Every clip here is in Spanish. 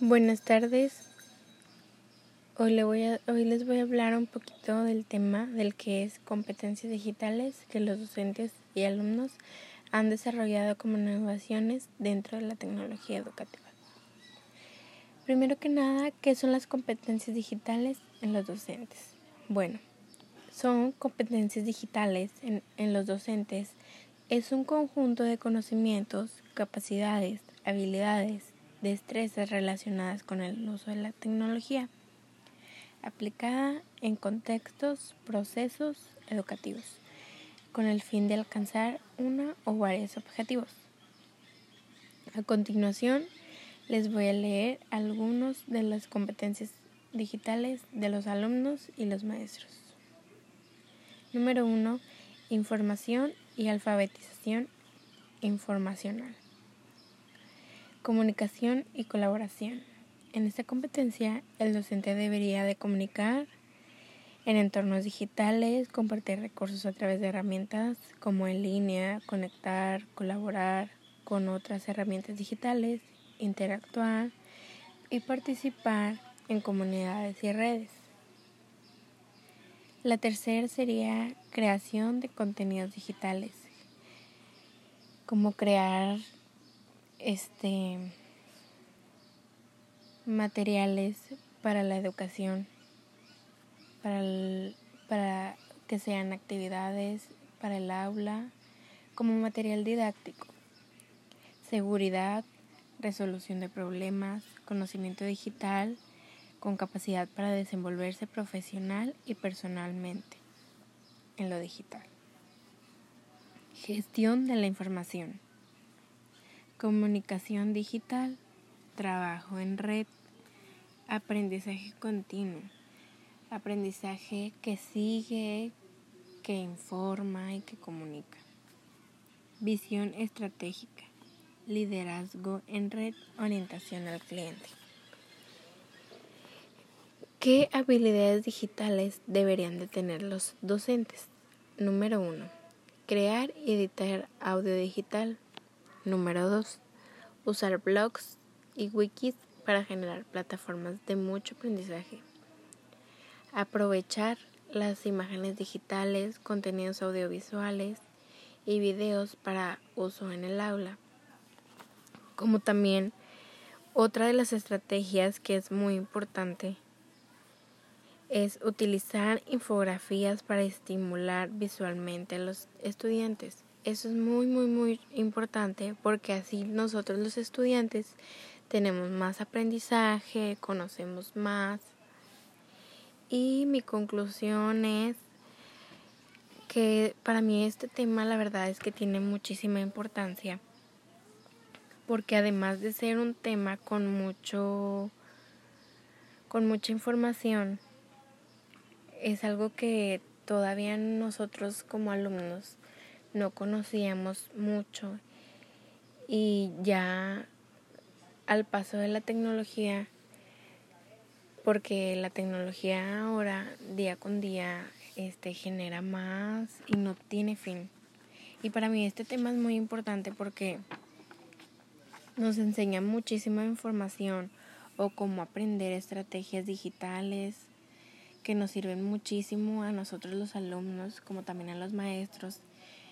Buenas tardes. Hoy, les voy a hablar un poquito del tema del que es competencias digitales que los docentes y alumnos han desarrollado como innovaciones dentro de la tecnología educativa. Primero que nada, ¿qué son las competencias digitales en los docentes? Bueno, son competencias digitales en, en los docentes. Es un conjunto de conocimientos, capacidades, habilidades, destrezas relacionadas con el uso de la tecnología aplicada en contextos, procesos educativos, con el fin de alcanzar uno o varios objetivos. A continuación, les voy a leer algunos de las competencias digitales de los alumnos y los maestros. Número 1. Información y alfabetización informacional. Comunicación y colaboración. En esta competencia, el docente debería de comunicar en entornos digitales, compartir recursos a través de herramientas como en línea, conectar, colaborar con otras herramientas digitales, interactuar y participar en comunidades y redes. La tercera sería creación de contenidos digitales, como crear este materiales para la educación, para, para que sean actividades para el aula, como material didáctico, seguridad, resolución de problemas, conocimiento digital, con capacidad para desenvolverse profesional y personalmente en lo digital. Gestión de la información comunicación digital, trabajo en red, aprendizaje continuo, aprendizaje que sigue, que informa y que comunica. Visión estratégica, liderazgo en red, orientación al cliente. ¿Qué habilidades digitales deberían de tener los docentes? Número uno, crear y editar audio digital. Número 2. Usar blogs y wikis para generar plataformas de mucho aprendizaje. Aprovechar las imágenes digitales, contenidos audiovisuales y videos para uso en el aula. Como también otra de las estrategias que es muy importante es utilizar infografías para estimular visualmente a los estudiantes. Eso es muy, muy, muy importante porque así nosotros los estudiantes tenemos más aprendizaje, conocemos más. Y mi conclusión es que para mí este tema la verdad es que tiene muchísima importancia porque además de ser un tema con mucho con mucha información es algo que todavía nosotros como alumnos no conocíamos mucho y ya al paso de la tecnología, porque la tecnología ahora día con día este genera más y no tiene fin. Y para mí este tema es muy importante porque nos enseña muchísima información o cómo aprender estrategias digitales que nos sirven muchísimo a nosotros los alumnos como también a los maestros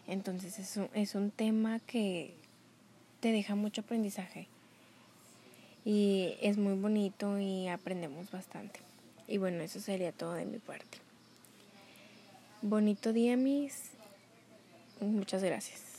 entonces es un, es un tema que te deja mucho aprendizaje y es muy bonito y aprendemos bastante. Y bueno, eso sería todo de mi parte. Bonito día, mis. Muchas gracias.